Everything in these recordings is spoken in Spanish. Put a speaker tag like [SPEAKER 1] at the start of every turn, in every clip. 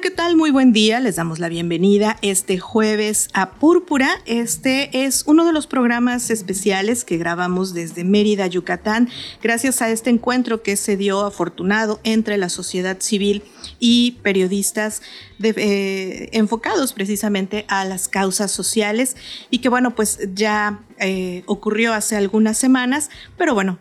[SPEAKER 1] ¿Qué tal? Muy buen día. Les damos la bienvenida este jueves a Púrpura. Este es uno de los programas especiales que grabamos desde Mérida, Yucatán, gracias a este encuentro que se dio afortunado entre la sociedad civil y periodistas eh, enfocados precisamente a las causas sociales y que bueno, pues ya eh, ocurrió hace algunas semanas, pero bueno,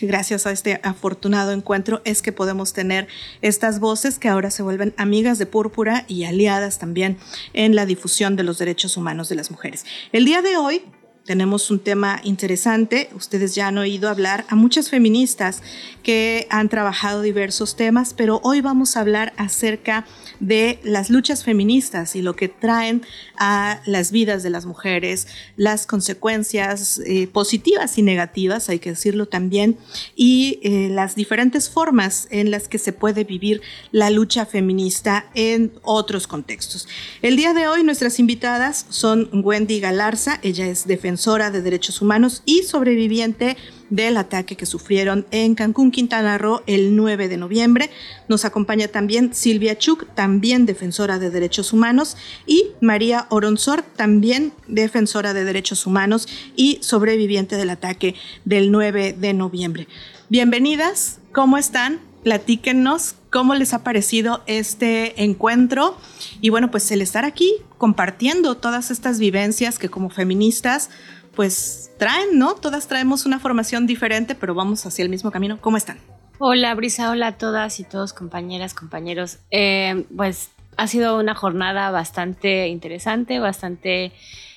[SPEAKER 1] gracias a este afortunado encuentro es que podemos tener estas voces que ahora se vuelven amigas de Púrpura y aliadas también en la difusión de los derechos humanos de las mujeres. El día de hoy tenemos un tema interesante. Ustedes ya han oído hablar a muchas feministas que han trabajado diversos temas, pero hoy vamos a hablar acerca de las luchas feministas y lo que traen a las vidas de las mujeres, las consecuencias eh, positivas y negativas, hay que decirlo también, y eh, las diferentes formas en las que se puede vivir la lucha feminista en otros contextos. El día de hoy nuestras invitadas son Wendy Galarza, ella es defensora de derechos humanos y sobreviviente del ataque que sufrieron en Cancún, Quintana Roo, el 9 de noviembre. Nos acompaña también Silvia Chuk, también defensora de derechos humanos, y María Oronzor, también defensora de derechos humanos y sobreviviente del ataque del 9 de noviembre. Bienvenidas, ¿cómo están? Platíquenos cómo les ha parecido este encuentro y bueno, pues el estar aquí compartiendo todas estas vivencias que como feministas pues traen, ¿no? Todas traemos una formación diferente, pero vamos hacia el mismo camino. ¿Cómo están?
[SPEAKER 2] Hola Brisa, hola a todas y todos, compañeras, compañeros. Eh, pues ha sido una jornada bastante interesante, bastante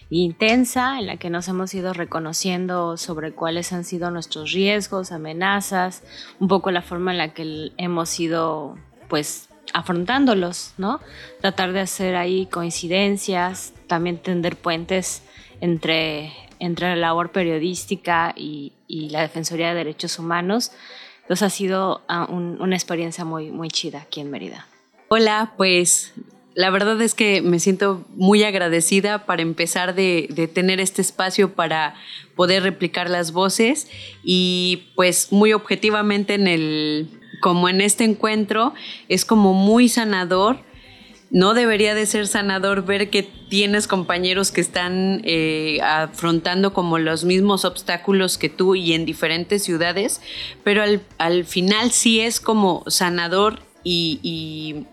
[SPEAKER 2] intensa, en la que nos hemos ido reconociendo sobre cuáles han sido nuestros riesgos, amenazas, un poco la forma en la que hemos ido, pues, afrontándolos, ¿no? Tratar de hacer ahí coincidencias, también tender puentes entre entre la labor periodística y, la Defensoría de Derechos Humanos. Entonces ha sido ah, una experiencia muy, muy chida aquí en Mérida.
[SPEAKER 3] Hola, pues la verdad es que me siento muy agradecida para empezar de, de, tener este espacio para poder replicar las voces y pues muy objetivamente en el, como en este encuentro, es como muy sanador no debería de ser sanador ver que tienes compañeros que están eh, afrontando como los mismos obstáculos que tú y en diferentes ciudades, pero al, final sí es como sanador y,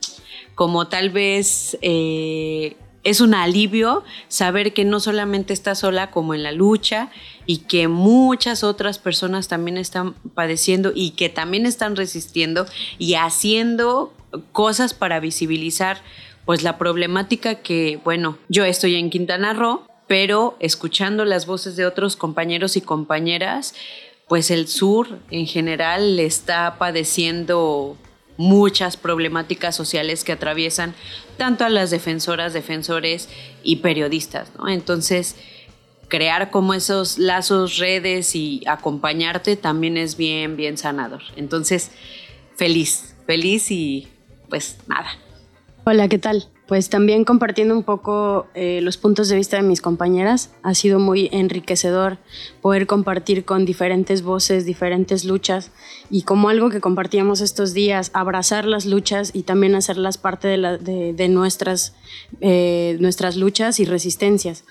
[SPEAKER 3] como tal vez eh, es un alivio saber que no solamente estás sola como en la lucha y que muchas otras personas también están padeciendo y que también están resistiendo y haciendo cosas para visibilizar pues la problemática que, bueno, yo estoy en Quintana Roo, pero escuchando las voces de otros compañeros y compañeras, pues el sur en general está padeciendo muchas problemáticas sociales que atraviesan tanto a las defensoras, defensores y periodistas, ¿no? Entonces, crear como esos lazos, redes y acompañarte también es bien, bien sanador. Entonces, feliz, feliz y pues nada,
[SPEAKER 2] Hola, ¿qué tal? Pues también compartiendo un poco eh, los puntos de vista de mis compañeras, ha sido muy enriquecedor poder compartir con diferentes voces, diferentes luchas y como algo que compartíamos estos días, abrazar las luchas y también hacerlas parte de, nuestras, eh, nuestras luchas y resistencias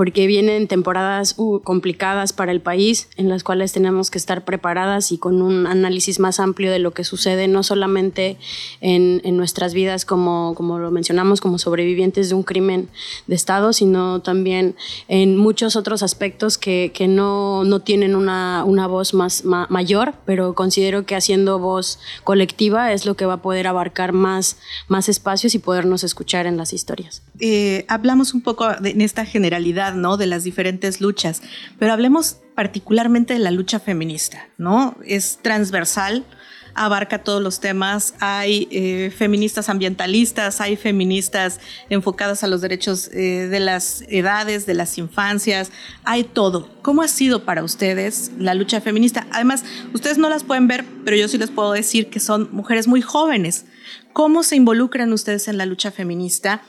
[SPEAKER 2] porque vienen temporadas uh, complicadas para el país en las cuales tenemos que estar preparadas y con un análisis más amplio de lo que sucede, no solamente en, nuestras vidas como, lo mencionamos, como sobrevivientes de un crimen de Estado, sino también en muchos otros aspectos que, no, tienen una, una voz más mayor, pero considero que haciendo voz colectiva es lo que va a poder abarcar más, más espacios y podernos escuchar en las historias.
[SPEAKER 1] Eh, hablamos un poco en esta generalidad, ¿no? De las diferentes luchas, pero hablemos particularmente de la lucha feminista, ¿no? Es transversal abarca todos los temas. Hay eh, feministas ambientalistas, hay feministas enfocadas a los derechos eh, de las edades, de las infancias, hay todo. ¿Cómo ha sido para ustedes la lucha feminista? Además, ustedes no las pueden ver, pero yo sí les puedo decir que son mujeres muy jóvenes. ¿Cómo se involucran ustedes en la lucha feminista?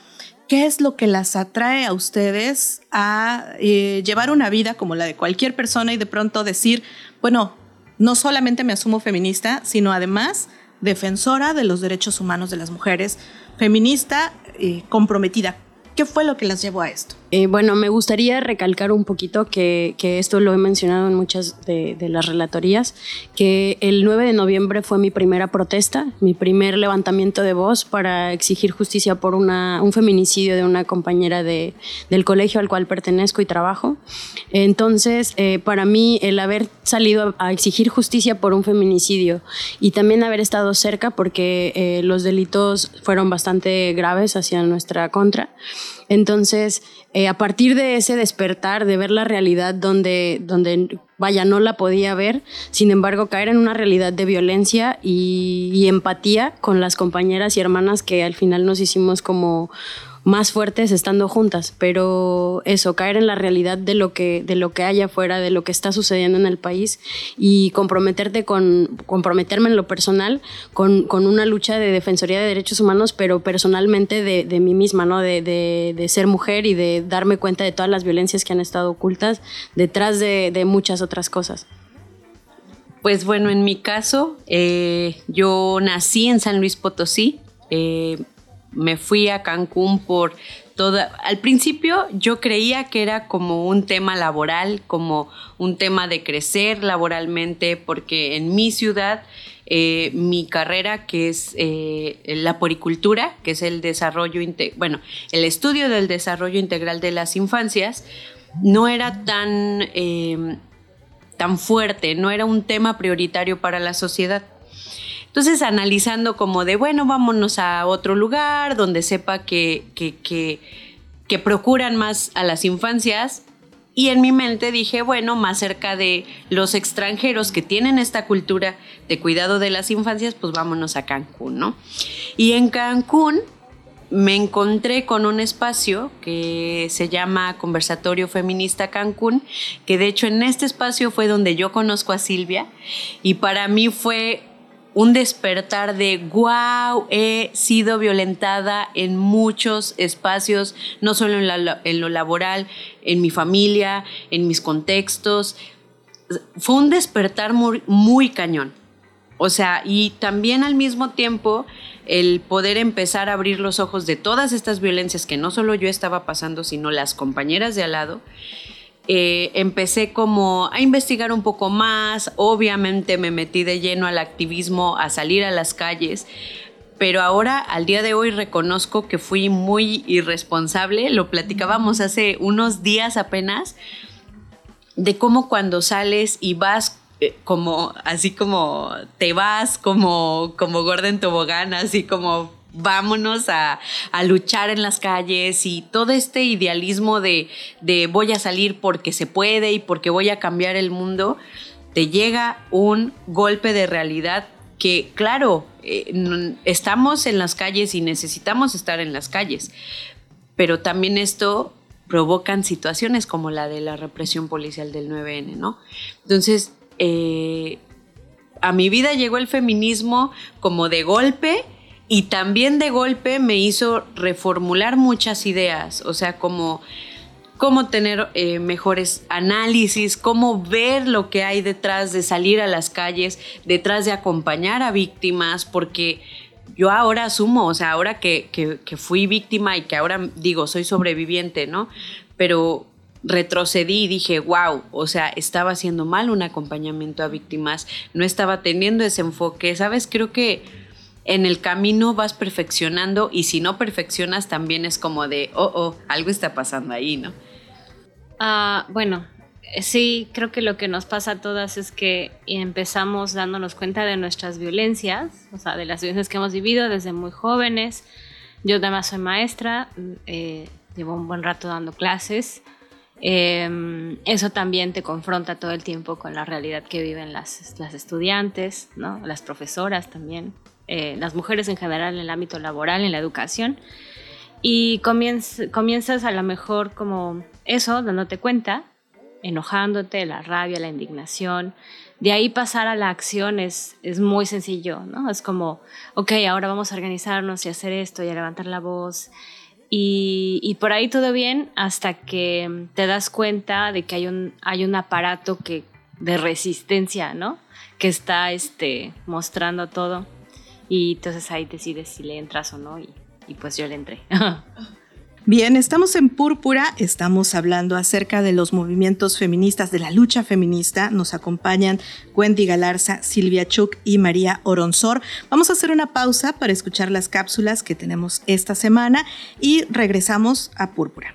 [SPEAKER 1] ¿Qué es lo que las atrae a ustedes a eh, llevar una vida como la de cualquier persona y de pronto decir, bueno, no solamente me asumo feminista, sino además defensora de los derechos humanos de las mujeres, feminista comprometida ¿Qué fue lo que las llevó a esto?
[SPEAKER 2] Eh, bueno, me gustaría recalcar un poquito que, esto lo he mencionado en muchas de, las relatorías, que el 9 de noviembre fue mi primera protesta, mi primer levantamiento de voz para exigir justicia por un feminicidio de una compañera de, del colegio al cual pertenezco y trabajo. Entonces, eh, para mí, el haber salido a exigir justicia por un feminicidio y también haber estado cerca, porque eh, los delitos fueron bastante graves hacia nuestra contra, entonces, eh, a partir de ese despertar, de ver la realidad donde, donde, vaya, no la podía ver, sin embargo, caer en una realidad de violencia y, y empatía con las compañeras y hermanas que al final nos hicimos como más fuertes estando juntas, pero eso, caer en la realidad de lo que, de lo que hay afuera, de lo que está sucediendo en el país y comprometerte con, comprometerme en lo personal con, una lucha de defensoría de derechos humanos, pero personalmente de, mí misma, ¿no? De, ser mujer y de darme cuenta de todas las violencias que han estado ocultas detrás de, muchas otras cosas.
[SPEAKER 3] Pues bueno, en mi caso, eh, yo nací en San Luis Potosí. Eh, me fui a Cancún por toda... Al principio yo creía que era como un tema laboral, como un tema de crecer laboralmente, porque en mi ciudad eh, mi carrera, que es eh, la poricultura, que es el desarrollo, bueno, el estudio del desarrollo integral de las infancias, no era tan, eh, tan fuerte, no era un tema prioritario para la sociedad. Entonces, analizando como de, bueno, vámonos a otro lugar donde sepa que, que, que, procuran más a las infancias, y en mi mente dije, bueno, más cerca de los extranjeros que tienen esta cultura de cuidado de las infancias, pues vámonos a Cancún, ¿no? Y en Cancún me encontré con un espacio que se llama Conversatorio Feminista Cancún, que de hecho en este espacio fue donde yo conozco a Silvia y para mí fue un despertar de, wow, he sido violentada en muchos espacios, no solo en, lo laboral, en mi familia, en mis contextos. Fue un despertar muy, muy cañón. O sea, y también al mismo tiempo el poder empezar a abrir los ojos de todas estas violencias que no solo yo estaba pasando, sino las compañeras de al lado eh, empecé como a investigar un poco más, obviamente me metí de lleno al activismo, a salir a las calles, pero ahora al día de hoy reconozco que fui muy irresponsable, lo platicábamos hace unos días apenas, de cómo cuando sales y vas eh, como así como te vas como como Gordon Tobogán, así como vámonos a, luchar en las calles y todo este idealismo de, voy a salir porque se puede y porque voy a cambiar el mundo, te llega un golpe de realidad que, claro, eh, estamos en las calles y necesitamos estar en las calles, pero también esto provocan situaciones como la de la represión policial del 9N, ¿no? Entonces, eh, a mi vida llegó el feminismo como de golpe y también de golpe me hizo reformular muchas ideas, o sea, como cómo tener eh, mejores análisis, cómo ver lo que hay detrás de salir a las calles, detrás de acompañar a víctimas, porque yo ahora asumo, o sea, ahora que, que fui víctima y que ahora digo, soy sobreviviente, ¿no? Pero retrocedí y dije, wow, o sea, estaba haciendo mal un acompañamiento a víctimas, no estaba teniendo ese enfoque, ¿sabes? Creo que en el camino vas perfeccionando y si no perfeccionas también es como de, oh, oh, algo está pasando ahí, ¿no?
[SPEAKER 4] Ah, bueno, sí, creo que lo que nos pasa a todas es que empezamos dándonos cuenta de nuestras violencias, o sea, de las violencias que hemos vivido desde muy jóvenes. Yo además soy maestra, eh, llevo un buen rato dando clases Em, eso también te confronta todo el tiempo con la realidad que viven las, las estudiantes, ¿no? las profesoras también, eh, las mujeres en general en el ámbito laboral, en la educación. Y comienzas a lo mejor como eso, dándote cuenta, enojándote, la rabia, la indignación. De ahí pasar a la acción es, es muy sencillo, ¿no? Es como, ok, ahora vamos a organizarnos y hacer esto y a levantar la voz. Y, y, por ahí todo bien hasta que te das cuenta de que hay un, hay un aparato que, de resistencia, ¿no? Que está este, mostrando todo. Y entonces ahí decides si le entras o no. Y, pues yo le entré.
[SPEAKER 1] Bien, estamos en Púrpura, estamos hablando acerca de los movimientos feministas, de la lucha feminista. Nos acompañan Wendy Galarza, Silvia Chuk y María Oronzor. Vamos a hacer una pausa para escuchar las cápsulas que tenemos esta semana y regresamos a Púrpura.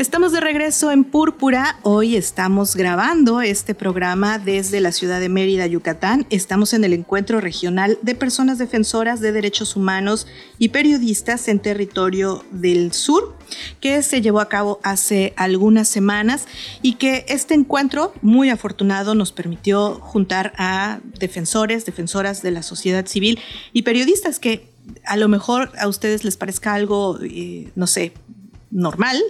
[SPEAKER 1] Estamos de regreso en Púrpura. Hoy estamos grabando este programa desde la ciudad de Mérida, Yucatán. Estamos en el encuentro regional de personas defensoras de derechos humanos y periodistas en territorio del sur, que se llevó a cabo hace algunas semanas y que este encuentro, muy afortunado, nos permitió juntar a defensores, defensoras de la sociedad civil y periodistas que a lo mejor a ustedes les parezca algo, eh, no sé, normal,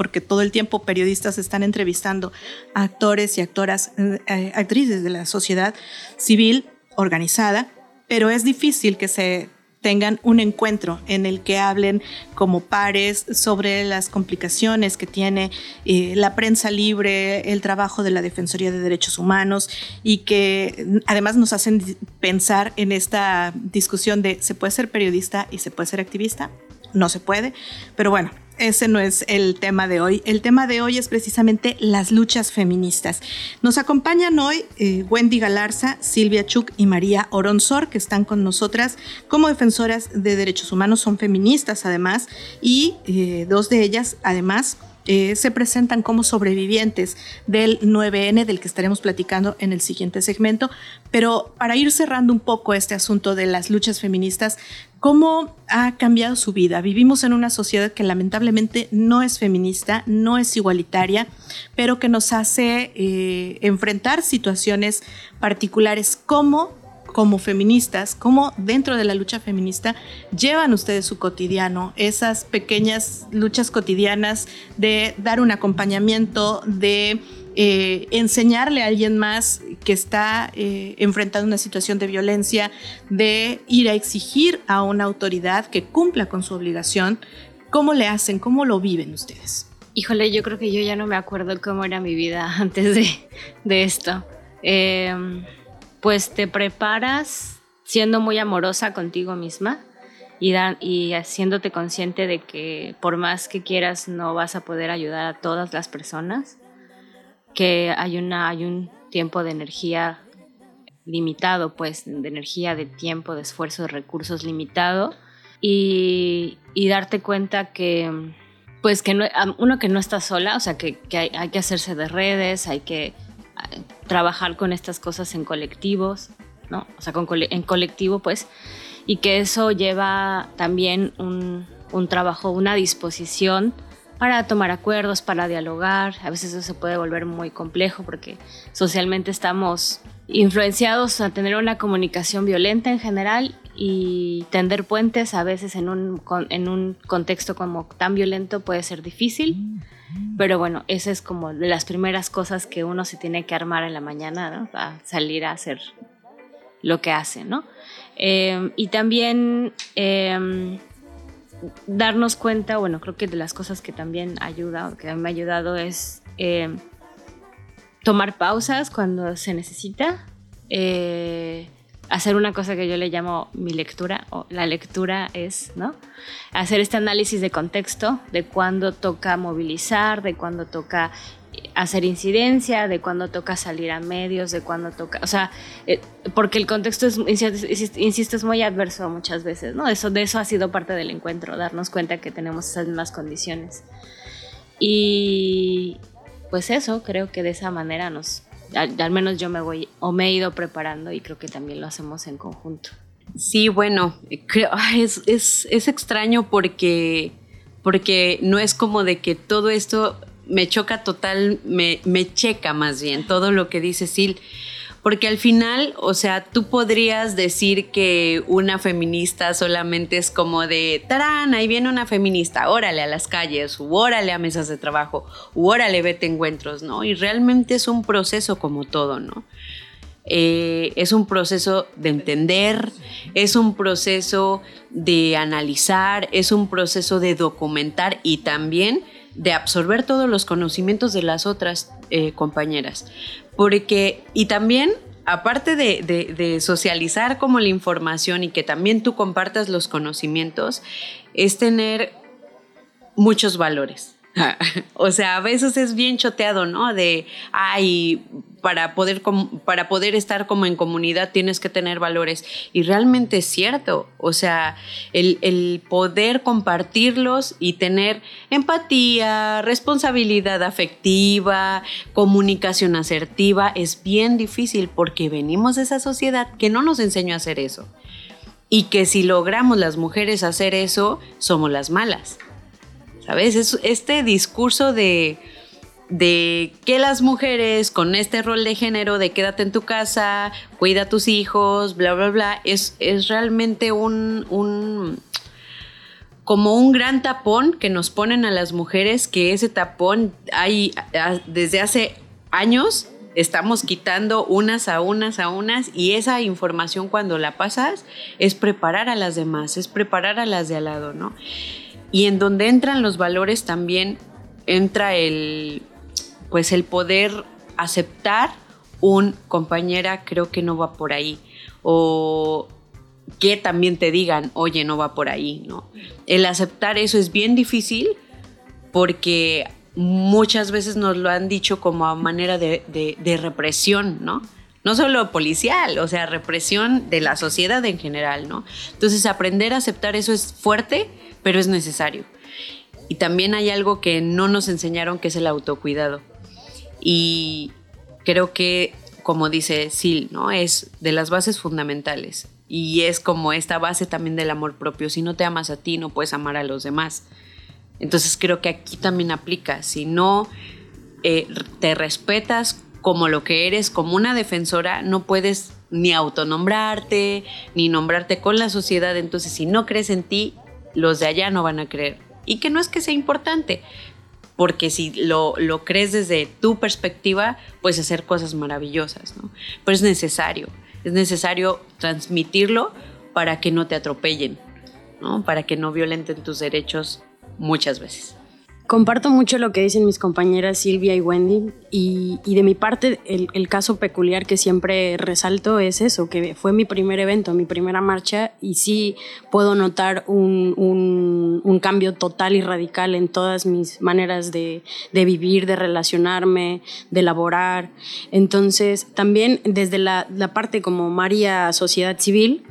[SPEAKER 1] porque todo el tiempo periodistas están entrevistando a actores y actoras, eh, actrices de la sociedad civil organizada, pero es difícil que se tengan un encuentro en el que hablen como pares sobre las complicaciones que tiene eh, la prensa libre, el trabajo de la Defensoría de Derechos Humanos y que además nos hacen pensar en esta discusión de se puede ser periodista y se puede ser activista. No se puede, pero bueno, ese no es el tema de hoy. El tema de hoy es precisamente las luchas feministas. Nos acompañan hoy eh, Wendy Galarza, Silvia Chuk y María Oronzor, que están con nosotras como defensoras de derechos humanos, son feministas además, y eh, dos de ellas además eh, se presentan como sobrevivientes del 9N, del que estaremos platicando en el siguiente segmento. Pero para ir cerrando un poco este asunto de las luchas feministas, ¿cómo ha cambiado su vida? Vivimos en una sociedad que lamentablemente no es feminista, no es igualitaria, pero que nos hace eh, enfrentar situaciones particulares. ¿Cómo como feministas, cómo dentro de la lucha feminista llevan ustedes su cotidiano, esas pequeñas luchas cotidianas de dar un acompañamiento, de eh, enseñarle a alguien más que está eh, enfrentando una situación de violencia, de ir a exigir a una autoridad que cumpla con su obligación. ¿Cómo le hacen? ¿Cómo lo viven ustedes?
[SPEAKER 4] Híjole, yo creo que yo ya no me acuerdo cómo era mi vida antes de, de esto. Eh, pues te preparas siendo muy amorosa contigo misma y, y haciéndote consciente de que por más que quieras no vas a poder ayudar a todas las personas, que hay, una, hay un tiempo de energía limitado, pues de energía, de tiempo, de esfuerzo, de recursos limitado y, darte cuenta que pues que no, uno que no está sola, o sea que, hay, hay que hacerse de redes, hay que trabajar con estas cosas en colectivos, ¿no? O sea, en colectivo, pues, y que eso lleva también un, un trabajo, una disposición para tomar acuerdos, para dialogar. A veces eso se puede volver muy complejo porque socialmente estamos influenciados a tener una comunicación violenta en general y tender puentes a veces en un, en un contexto como tan violento puede ser difícil. Pero bueno, esa es como de las primeras cosas que uno se tiene que armar en la mañana, ¿no? A salir a hacer lo que hace, ¿no? Em, y también em, darnos cuenta, bueno, creo que de las cosas que también ayuda, que me ha ayudado es em, tomar pausas cuando se necesita, eh, hacer una cosa que yo le llamo mi lectura, o la lectura es, ¿no? Hacer este análisis de contexto, de cuándo toca movilizar, de cuándo toca hacer incidencia, de cuándo toca salir a medios, de cuándo toca, o sea, eh, porque el contexto insisto, es muy adverso muchas veces, ¿no? Eso, de eso ha sido parte del encuentro, darnos cuenta que tenemos esas mismas condiciones. Y pues eso, creo que de esa manera nos, al, menos yo me voy o me he ido preparando y creo que también lo hacemos en conjunto.
[SPEAKER 3] Sí, bueno, creo, es, es, es extraño porque, porque no es como de que todo esto me choca total, me, me checa más bien todo lo que dice Sil. Porque al final, o sea, tú podrías decir que una feminista solamente es como de, tarán, ahí viene una feminista, órale a las calles, u órale a mesas de trabajo, u órale vete encuentros, ¿no? Y realmente es un proceso como todo, ¿no? Eh, es un proceso de entender, es un proceso de analizar, es un proceso de documentar y también de absorber todos los conocimientos de las otras eh, compañeras. Porque, y también, aparte de, socializar como la información y que también tú compartas los conocimientos, es tener muchos valores. o sea, a veces es bien choteado, ¿no? De, ay, para poder, para poder estar como en comunidad tienes que tener valores. Y realmente es cierto. O sea, el, el poder compartirlos y tener empatía, responsabilidad afectiva, comunicación asertiva, es bien difícil porque venimos de esa sociedad que no nos enseñó a hacer eso. Y que si logramos las mujeres hacer eso, somos las malas. ¿sabes? Es este discurso de, de que las mujeres con este rol de género de quédate en tu casa, cuida a tus hijos, bla, bla, bla, es, es realmente un, un como un gran tapón que nos ponen a las mujeres, que ese tapón hay desde hace años estamos quitando unas a unas a unas y esa información cuando la pasas es preparar a las demás, es preparar a las de al lado, ¿no? Y en donde entran los valores también entra el, pues el poder aceptar un compañera creo que no va por ahí o que también te digan, oye, no va por ahí, ¿no? El aceptar eso es bien difícil porque muchas veces nos lo han dicho como a manera de, de represión, ¿no? No solo policial, o sea, represión de la sociedad en general, ¿no? Entonces, aprender a aceptar eso es fuerte, pero es necesario. Y también hay algo que no nos enseñaron que es el autocuidado. Y creo que, como dice Sil, ¿no? Es de las bases fundamentales. Y es como esta base también del amor propio. Si no te amas a ti, no puedes amar a los demás. Entonces creo que aquí también aplica. Si no eh, te respetas como lo que eres, como una defensora, no puedes ni autonombrarte, ni nombrarte con la sociedad. Entonces, si no crees en ti, los de allá no van a creer. Y que no es que sea importante, porque si lo, lo crees desde tu perspectiva, puedes hacer cosas maravillosas, ¿no? Pero es necesario, es necesario transmitirlo para que no te atropellen, ¿no? Para que no violenten tus derechos muchas veces.
[SPEAKER 2] Comparto mucho lo que dicen mis compañeras Silvia y Wendy y, de mi parte el, caso peculiar que siempre resalto es eso, que fue mi primer evento, mi primera marcha y sí puedo notar un, cambio total y radical en todas mis maneras de, vivir, de relacionarme, de laborar. Entonces también desde la, la parte como María Sociedad Civil,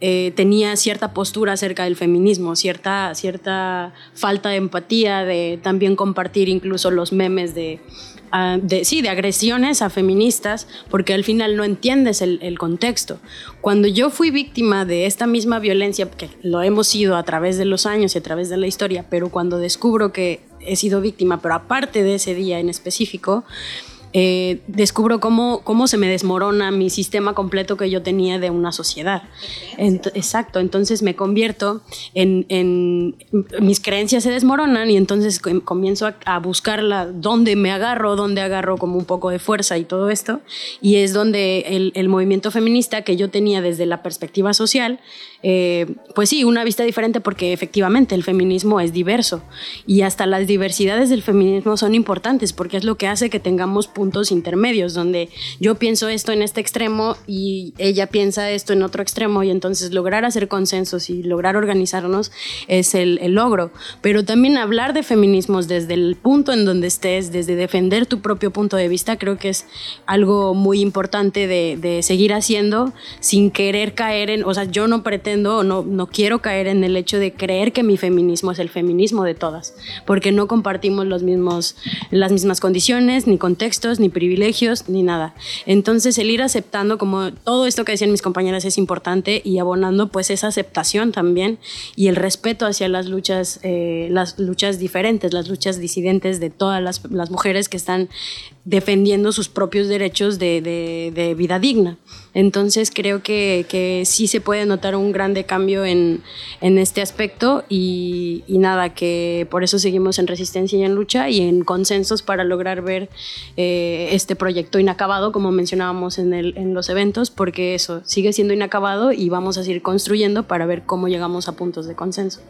[SPEAKER 2] eh, tenía cierta postura acerca del feminismo, cierta, cierta falta de empatía, de también compartir incluso los memes de, ah, de, sí, de agresiones a feministas, porque al final no entiendes el, el, contexto. Cuando yo fui víctima de esta misma violencia, que lo hemos sido a través de los años y a través de la historia, pero cuando descubro que he sido víctima, pero aparte de ese día en específico, eh, descubro cómo, cómo se me desmorona mi sistema completo que yo tenía de una sociedad. exacto, entonces me convierto en, mis creencias se desmoronan y entonces comienzo a, buscarla dónde me agarro, dónde agarro como un poco de fuerza y todo esto. Y es donde el, el movimiento feminista que yo tenía desde la perspectiva social, eh, pues sí, una vista diferente porque efectivamente el feminismo es diverso y hasta las diversidades del feminismo son importantes porque es lo que hace que tengamos puntos puntos intermedios, donde yo pienso esto en este extremo y ella piensa esto en otro extremo, y entonces lograr hacer consensos y lograr organizarnos es el, logro. Pero también hablar de feminismos desde el punto en donde estés, desde defender tu propio punto de vista, creo que es algo muy importante de, seguir haciendo sin querer caer en, o sea, yo no pretendo no, no quiero caer en el hecho de creer que mi feminismo es el feminismo de todas, porque no compartimos los mismos, las mismas condiciones, ni contextos, ni privilegios, ni nada. Entonces el ir aceptando como todo esto que decían mis compañeras es importante y abonando pues esa aceptación también y el respeto hacia las luchas, eh, las luchas diferentes, las luchas disidentes de todas las, las mujeres que están defendiendo sus propios derechos de, de, vida digna. Entonces creo que, que, sí se puede notar un grande cambio en, en este aspecto y, nada, que por eso seguimos en resistencia y en lucha y en consensos para lograr ver eh, este proyecto inacabado, como mencionábamos en, el, en los eventos, porque eso sigue siendo inacabado y vamos a seguir construyendo para ver cómo llegamos a puntos de consenso.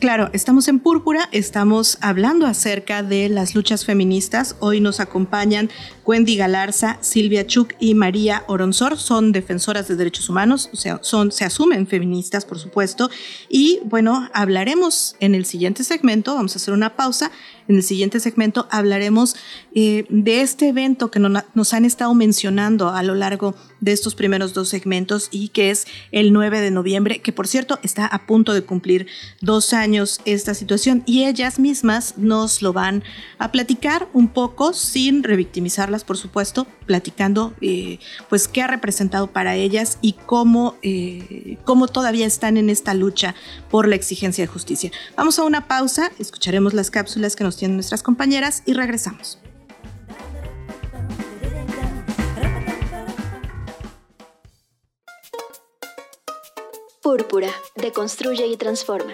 [SPEAKER 1] Claro, estamos en Púrpura, estamos hablando acerca de las luchas feministas. Hoy nos acompañan Wendy Galarza, Silvia Chuk y María Oronzor. Son defensoras de derechos humanos, o sea, son, se asumen feministas, por supuesto. Y bueno, hablaremos en el siguiente segmento, vamos a hacer una pausa. En el siguiente segmento hablaremos eh, de este evento que nos han estado mencionando a lo largo de estos primeros dos segmentos y que es el 9 de noviembre, que por cierto está a punto de cumplir dos años esta situación y ellas mismas nos lo van a platicar un poco sin revictimizarlas, por supuesto, platicando eh, pues qué ha representado para ellas y cómo, eh, cómo todavía están en esta lucha por la exigencia de justicia. Vamos a una pausa, escucharemos las cápsulas que nos tienen nuestras compañeras y regresamos.
[SPEAKER 5] Púrpura, deconstruye y transforma.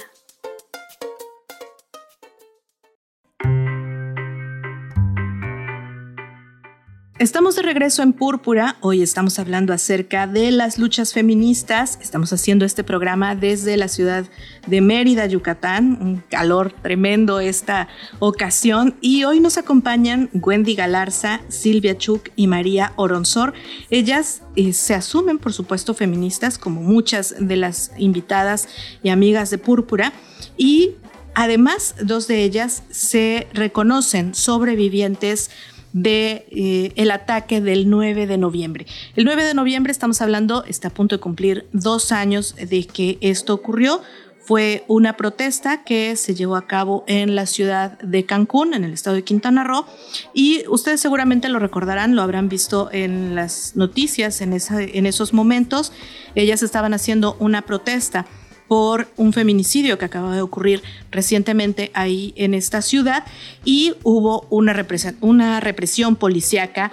[SPEAKER 1] Estamos de regreso en Púrpura. Hoy estamos hablando acerca de las luchas feministas. Estamos haciendo este programa desde la ciudad de Mérida, Yucatán. Un calor tremendo esta ocasión. Y hoy nos acompañan Wendy Galarza, Silvia Chuk y María Oronzor. Ellas eh, se asumen, por supuesto, feministas, como muchas de las invitadas y amigas de Púrpura. Y además, dos de ellas se reconocen sobrevivientes de eh, el ataque del 9 de noviembre. El 9 de noviembre estamos hablando, está a punto de cumplir dos años de que esto ocurrió. Fue una protesta que se llevó a cabo en la ciudad de Cancún, en el estado de Quintana Roo, y ustedes seguramente lo recordarán, lo habrán visto en las noticias en, en esos momentos. Ellas estaban haciendo una protesta por un feminicidio que acaba de ocurrir recientemente ahí en esta ciudad y hubo una represión, una represión policíaca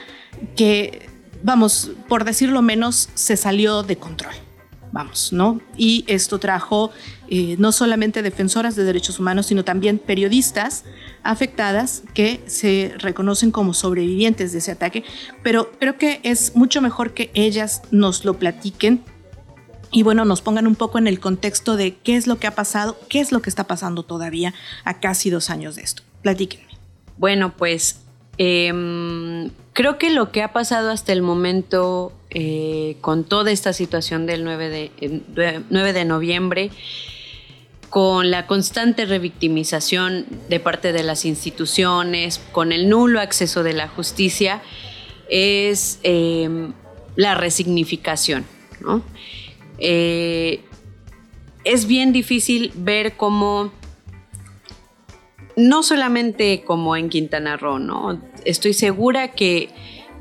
[SPEAKER 1] que, vamos, por decirlo menos, se salió de control. Vamos, ¿no? Y esto trajo eh, no solamente defensoras de derechos humanos, sino también periodistas afectadas que se reconocen como sobrevivientes de ese ataque, pero creo que es mucho mejor que ellas nos lo platiquen y bueno, nos pongan un poco en el contexto de qué es lo que ha pasado, qué es lo que está pasando todavía a casi dos años de esto. Platíquenme.
[SPEAKER 3] Bueno, pues em, creo que lo que ha pasado hasta el momento eh, con toda esta situación del 9 de, 9 de noviembre, con la constante revictimización de parte de las instituciones, con el nulo acceso de la justicia, es em, la resignificación, ¿no? Eh, es bien difícil ver cómo, no solamente como en Quintana Roo, ¿no? Estoy segura que,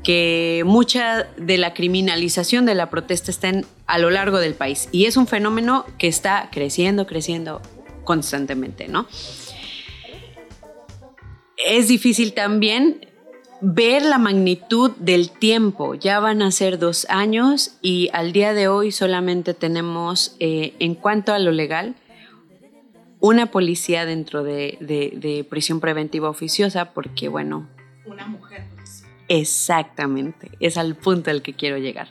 [SPEAKER 3] que mucha de la criminalización de la protesta está a lo largo del país y es un fenómeno que está creciendo, creciendo constantemente, ¿no? Es difícil también ver la magnitud del tiempo. Ya van a ser dos años y al día de hoy solamente tenemos, eh, en cuanto a lo legal, una policía dentro de, prisión preventiva oficiosa porque, bueno...
[SPEAKER 1] Una mujer
[SPEAKER 3] Exactamente, es al punto al que quiero llegar.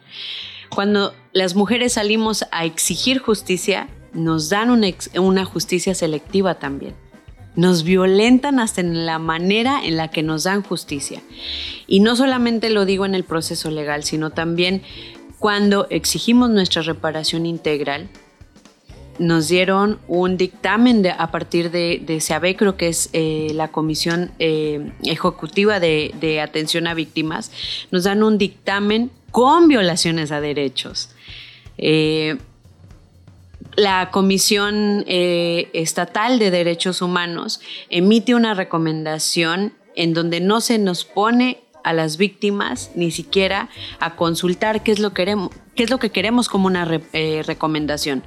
[SPEAKER 3] Cuando las mujeres salimos a exigir justicia, nos dan una, una justicia selectiva también. Nos violentan hasta en la manera en la que nos dan justicia. Y no solamente lo digo en el proceso legal, sino también cuando exigimos nuestra reparación integral, nos dieron un dictamen a partir de, de creo que es eh, la Comisión eh, Ejecutiva de, Atención a Víctimas, nos dan un dictamen con violaciones a derechos. Eh, la Comisión Estatal de Derechos Humanos emite una recomendación en donde no se nos pone a las víctimas ni siquiera a consultar qué es lo, que queremos como una recomendación.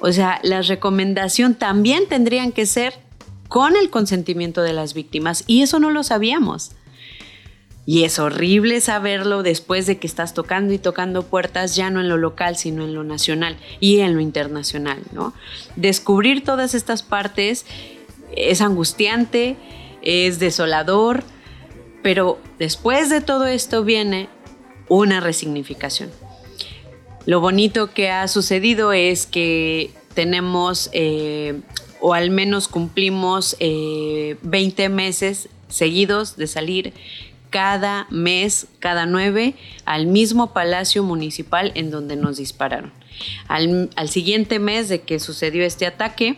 [SPEAKER 3] O sea, la recomendación también tendrían que ser con el consentimiento de las víctimas y eso no lo sabíamos. Y es horrible saberlo después de que estás tocando y tocando puertas ya no en lo local, sino en lo nacional y en lo internacional, ¿no? Descubrir todas estas partes es angustiante, es desolador, pero después de todo esto viene una resignificación. Lo bonito que ha sucedido es que tenemos, eh, o al menos cumplimos 20 eh, meses seguidos de salir cada mes, cada nueve, al mismo palacio municipal en donde nos dispararon. Al, siguiente mes de que sucedió este ataque,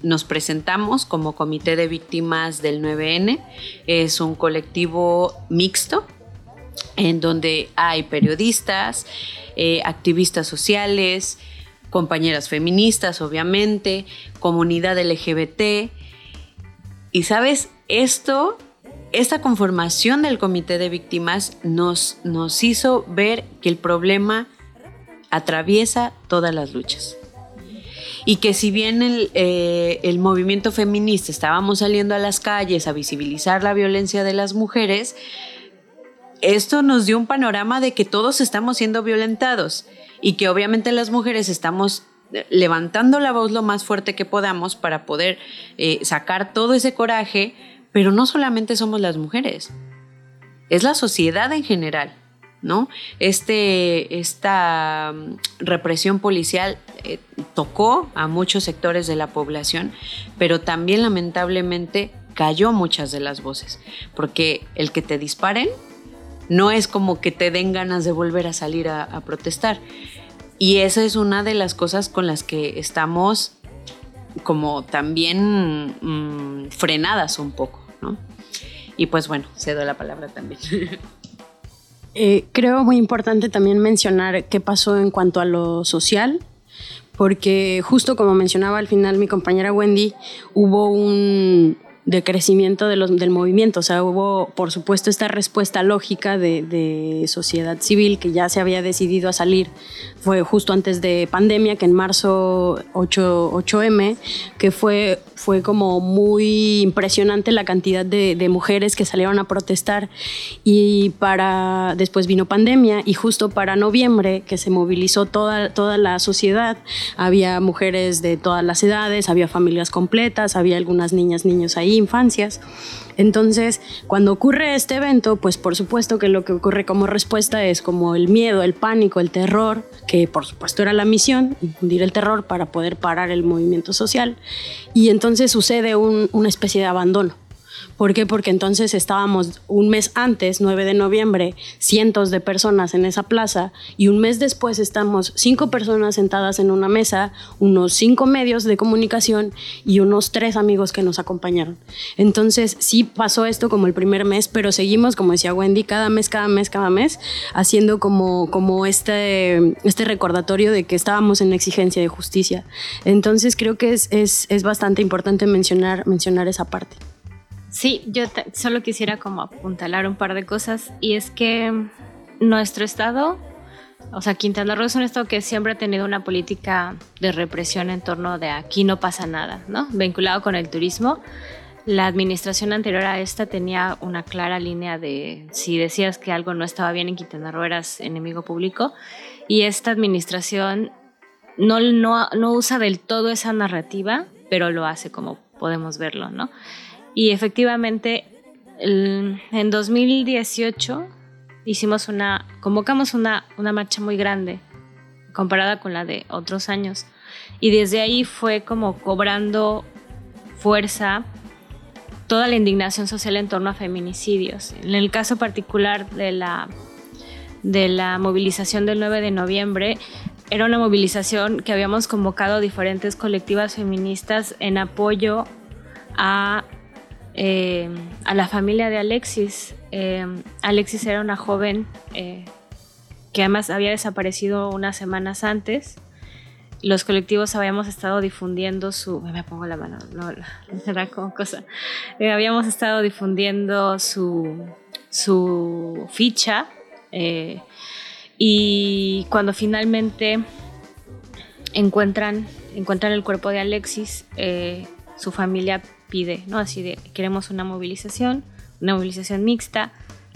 [SPEAKER 3] nos presentamos como Comité de Víctimas del 9N. Es un colectivo mixto en donde hay periodistas, eh, activistas sociales, compañeras feministas, obviamente, comunidad LGBT. Y sabes, esto, esta conformación del comité de víctimas nos, nos hizo ver que el problema atraviesa todas las luchas. Y que si bien el, eh, el movimiento feminista estábamos saliendo a las calles a visibilizar la violencia de las mujeres, esto nos dio un panorama de que todos estamos siendo violentados y que obviamente las mujeres estamos eh, levantando la voz lo más fuerte que podamos para poder eh, sacar todo ese coraje, pero no solamente somos las mujeres, es la sociedad en general. ¿No? Este, esta mm, represión policial eh, tocó a muchos sectores de la población, pero también lamentablemente cayó muchas de las voces, porque el que te disparen no es como que te den ganas de volver a salir a, protestar. Y esa es una de las cosas con las que estamos como también mm, frenadas un poco, ¿no? Y pues bueno, cedo la palabra también.
[SPEAKER 2] Eh, creo muy importante también mencionar qué pasó en cuanto a lo social, porque justo como mencionaba al final mi compañera Wendy, hubo un, de crecimiento de los, del movimiento. O sea, hubo, por supuesto, esta respuesta lógica de, de, sociedad civil que ya se había decidido a salir. Fue justo antes de pandemia, que en marzo 8, 8M, que fue fue como muy impresionante la cantidad de, mujeres que salieron a protestar y para después vino pandemia y justo para noviembre que se movilizó toda, toda la sociedad había mujeres de todas las edades había familias completas había algunas niñas niños ahí infancias entonces, cuando ocurre este evento, pues por supuesto que lo que ocurre como respuesta es como el miedo, el pánico, el terror, que por supuesto era la misión, infundir el terror para poder parar el movimiento social. Y entonces sucede una especie de abandono. ¿Por qué? Porque entonces estábamos un mes antes, 9 de noviembre, cientos de personas en esa plaza y un mes después estamos cinco personas sentadas en una mesa, unos cinco medios de comunicación y unos tres amigos que nos acompañaron. Entonces sí pasó esto como el primer mes, pero seguimos, como decía Wendy, cada mes, cada mes, cada mes, haciendo como, este, este recordatorio de que estábamos en exigencia de justicia. Entonces creo que es, bastante importante mencionar esa parte.
[SPEAKER 4] Sí, yo solo quisiera como apuntalar un par de cosas y es que nuestro estado, o sea, Quintana Roo es un estado que siempre ha tenido una política de represión en torno de aquí no pasa nada, ¿no? Vinculado con el turismo. La administración anterior a esta tenía una clara línea de si decías que algo no estaba bien en Quintana Roo eras enemigo público y esta administración no, no, no usa del todo esa narrativa, pero lo hace como podemos verlo, ¿no? Y efectivamente, en 2018 hicimos una, convocamos una, una marcha muy grande comparada con la de otros años. Y desde ahí fue como cobrando fuerza toda la indignación social en torno a feminicidios. En el caso particular de la, de la movilización del 9 de noviembre, era una movilización que habíamos convocado diferentes colectivas feministas en apoyo a, eh, a la familia de Alexis. Eh, Alexis era una joven eh, que además había desaparecido unas semanas antes. Los colectivos habíamos estado difundiendo su. Me pongo la mano, no, era como cosa. habíamos estado difundiendo su, su ficha y cuando finalmente encuentran, encuentran el cuerpo de Alexis, su familia pide, ¿no? Así de, queremos una movilización, una movilización mixta.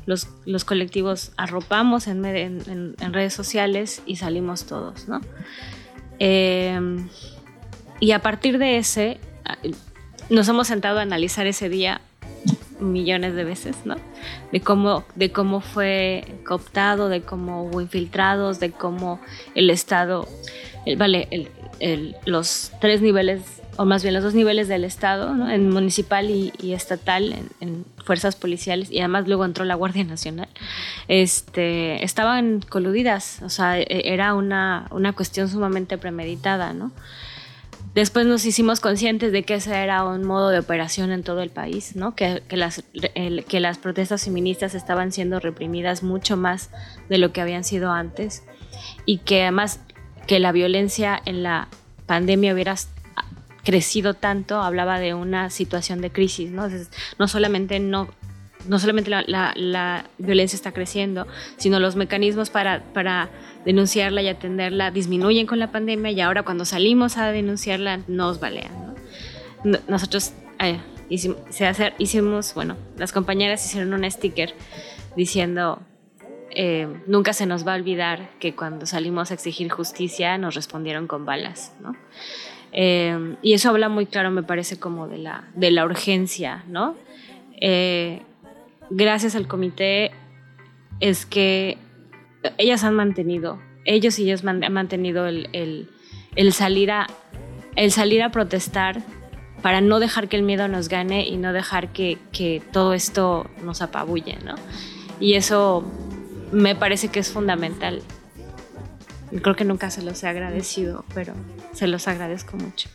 [SPEAKER 4] Los, los colectivos arropamos en, en, redes sociales y salimos todos, ¿no? Em, y a partir de ese, nos hemos sentado a analizar ese día millones de veces, ¿no? De cómo, de cómo fue cooptado, de cómo hubo infiltrados, de cómo el Estado, vale, los tres niveles, o más bien los dos niveles del Estado, ¿no? en municipal y, estatal, en, fuerzas policiales, y además luego entró la Guardia Nacional, este, estaban coludidas, o sea, e, era una, una cuestión sumamente premeditada, ¿no? Después nos hicimos conscientes de que ese era un modo de operación en todo el país, ¿no? que, las, que las protestas feministas estaban siendo reprimidas mucho más de lo que habían sido antes y que además que la violencia en la pandemia hubiera crecido tanto, hablaba de una situación de crisis, ¿no? no solamente no no solamente la, violencia está creciendo, sino los mecanismos para, para, denunciarla y atenderla disminuyen con la pandemia y ahora cuando salimos a denunciarla nos balean. Nosotros eh, hicimos, hicimos, bueno, las compañeras hicieron un sticker diciendo, eh, nunca se nos va a olvidar que cuando salimos a exigir justicia nos respondieron con balas. Eh, y eso habla muy claro, me parece, como de la, de la urgencia, ¿no? gracias al comité es que ellas han mantenido, ellos y ellos han mantenido el, salir a, el salir a protestar para no dejar que el miedo nos gane y no dejar que, todo esto nos apabulle, ¿no? Y eso me parece que es fundamental. Creo que nunca se los he agradecido, pero se los agradezco mucho.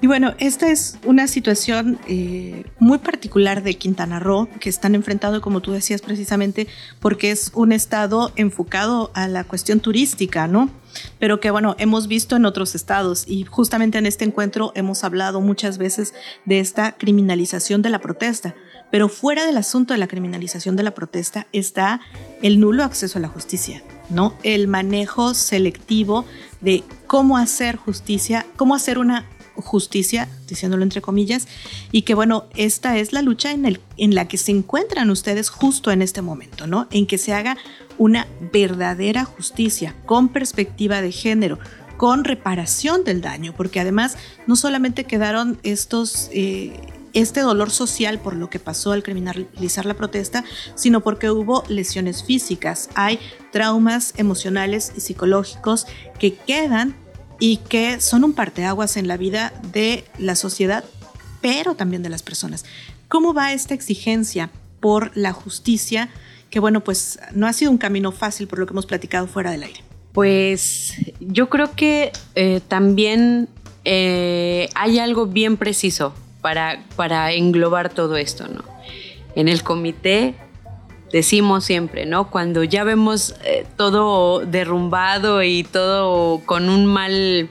[SPEAKER 1] Y bueno, esta es una situación eh, muy particular de Quintana Roo, que están enfrentados, como tú decías precisamente, porque es un estado enfocado a la cuestión turística, ¿no? Pero que bueno, hemos visto en otros estados y justamente en este encuentro hemos hablado muchas veces de esta criminalización de la protesta. Pero fuera del asunto de la criminalización de la protesta está el nulo acceso a la justicia, ¿no? El manejo selectivo de cómo hacer justicia, cómo hacer una justicia, diciéndolo entre comillas, y que bueno, esta es la lucha en, el, en la que se encuentran ustedes justo en este momento, ¿no? En que se haga una verdadera justicia con perspectiva de género, con reparación del daño, porque además no solamente quedaron estos... Eh, este dolor social por lo que pasó al criminalizar la protesta, sino porque hubo lesiones físicas, hay traumas emocionales y psicológicos que quedan y que son un parteaguas en la vida de la sociedad, pero también de las personas. ¿Cómo va esta exigencia por la justicia? Que bueno, pues no ha sido un camino fácil por lo que hemos platicado fuera del aire.
[SPEAKER 3] Pues yo creo que eh, también eh, hay algo bien preciso para, para englobar todo esto, ¿no? En el comité decimos siempre, ¿no? Cuando ya vemos eh, todo derrumbado y todo con un mal,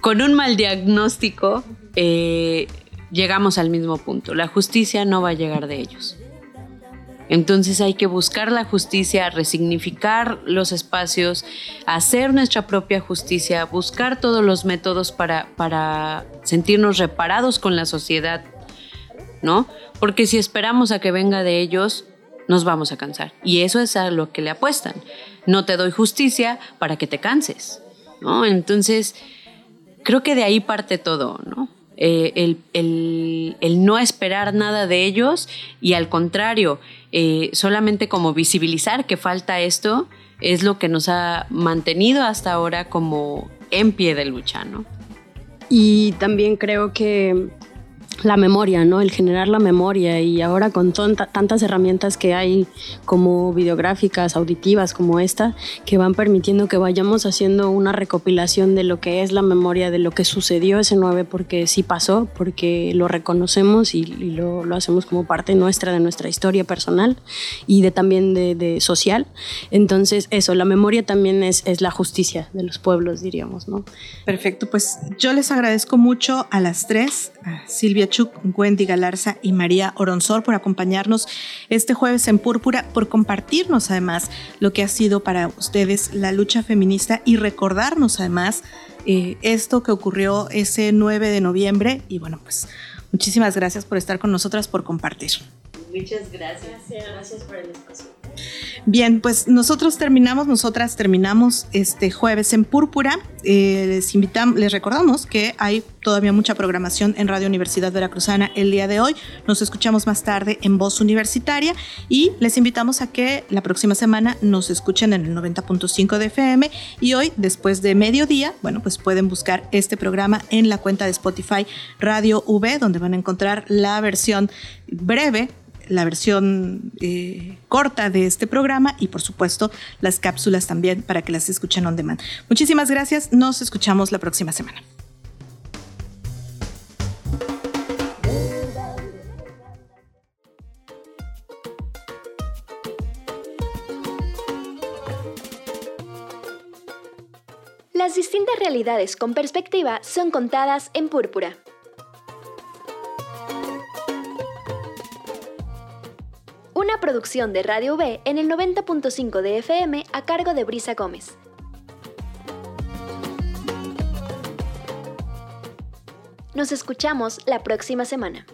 [SPEAKER 3] con un mal diagnóstico, eh, llegamos al mismo punto. La justicia no va a llegar de ellos. Entonces hay que buscar la justicia, resignificar los espacios, hacer nuestra propia justicia, buscar todos los métodos para, para sentirnos reparados con la sociedad, ¿no? Porque si esperamos a que venga de ellos, nos vamos a cansar. Y eso es a lo que le apuestan. No te doy justicia para que te canses, ¿no? Entonces, creo que de ahí parte todo, ¿no? Eh, el, no esperar nada de ellos y al contrario, eh, solamente como visibilizar que falta esto es lo que nos ha mantenido hasta ahora como en pie de lucha, ¿no?
[SPEAKER 2] Y también creo que la memoria, ¿no? El generar la memoria y ahora con tantas herramientas que hay como videográficas, auditivas como esta, que van permitiendo que vayamos haciendo una recopilación de lo que es la memoria, de lo que sucedió ese 9, porque sí pasó, porque lo reconocemos y, lo, hacemos como parte nuestra, de nuestra historia personal y de también de, social. Entonces, eso, la memoria también es, la justicia de los pueblos, diríamos, ¿no?
[SPEAKER 1] Perfecto, pues yo les agradezco mucho a las tres, a Silvia Chuk, Wendy Galarza y María Oronzor por acompañarnos este jueves en Púrpura, por compartirnos además lo que ha sido para ustedes la lucha feminista y recordarnos además eh, esto que ocurrió ese 9 de noviembre. Y bueno, pues muchísimas gracias por estar con nosotras, por compartir.
[SPEAKER 3] Muchas gracias. Gracias,
[SPEAKER 2] por el espacio.
[SPEAKER 1] Bien, pues nosotros terminamos, nosotras terminamos este jueves en Púrpura. Eh, les invitamos, les recordamos que hay todavía mucha programación en Radio Universidad Veracruzana el día de hoy. Nos escuchamos más tarde en Voz Universitaria y les invitamos a que la próxima semana nos escuchen en el 90.5 de FM y hoy, después de mediodía, bueno, pues pueden buscar este programa en la cuenta de Spotify Radio V, donde van a encontrar la versión breve la versión eh, corta de este programa y por supuesto las cápsulas también para que las escuchen on demand. Muchísimas gracias, nos escuchamos la próxima semana.
[SPEAKER 5] Las distintas realidades con perspectiva son contadas en púrpura. Una producción de Radio V en el 90.5 de FM a cargo de Brisa Gómez. Nos escuchamos la próxima semana.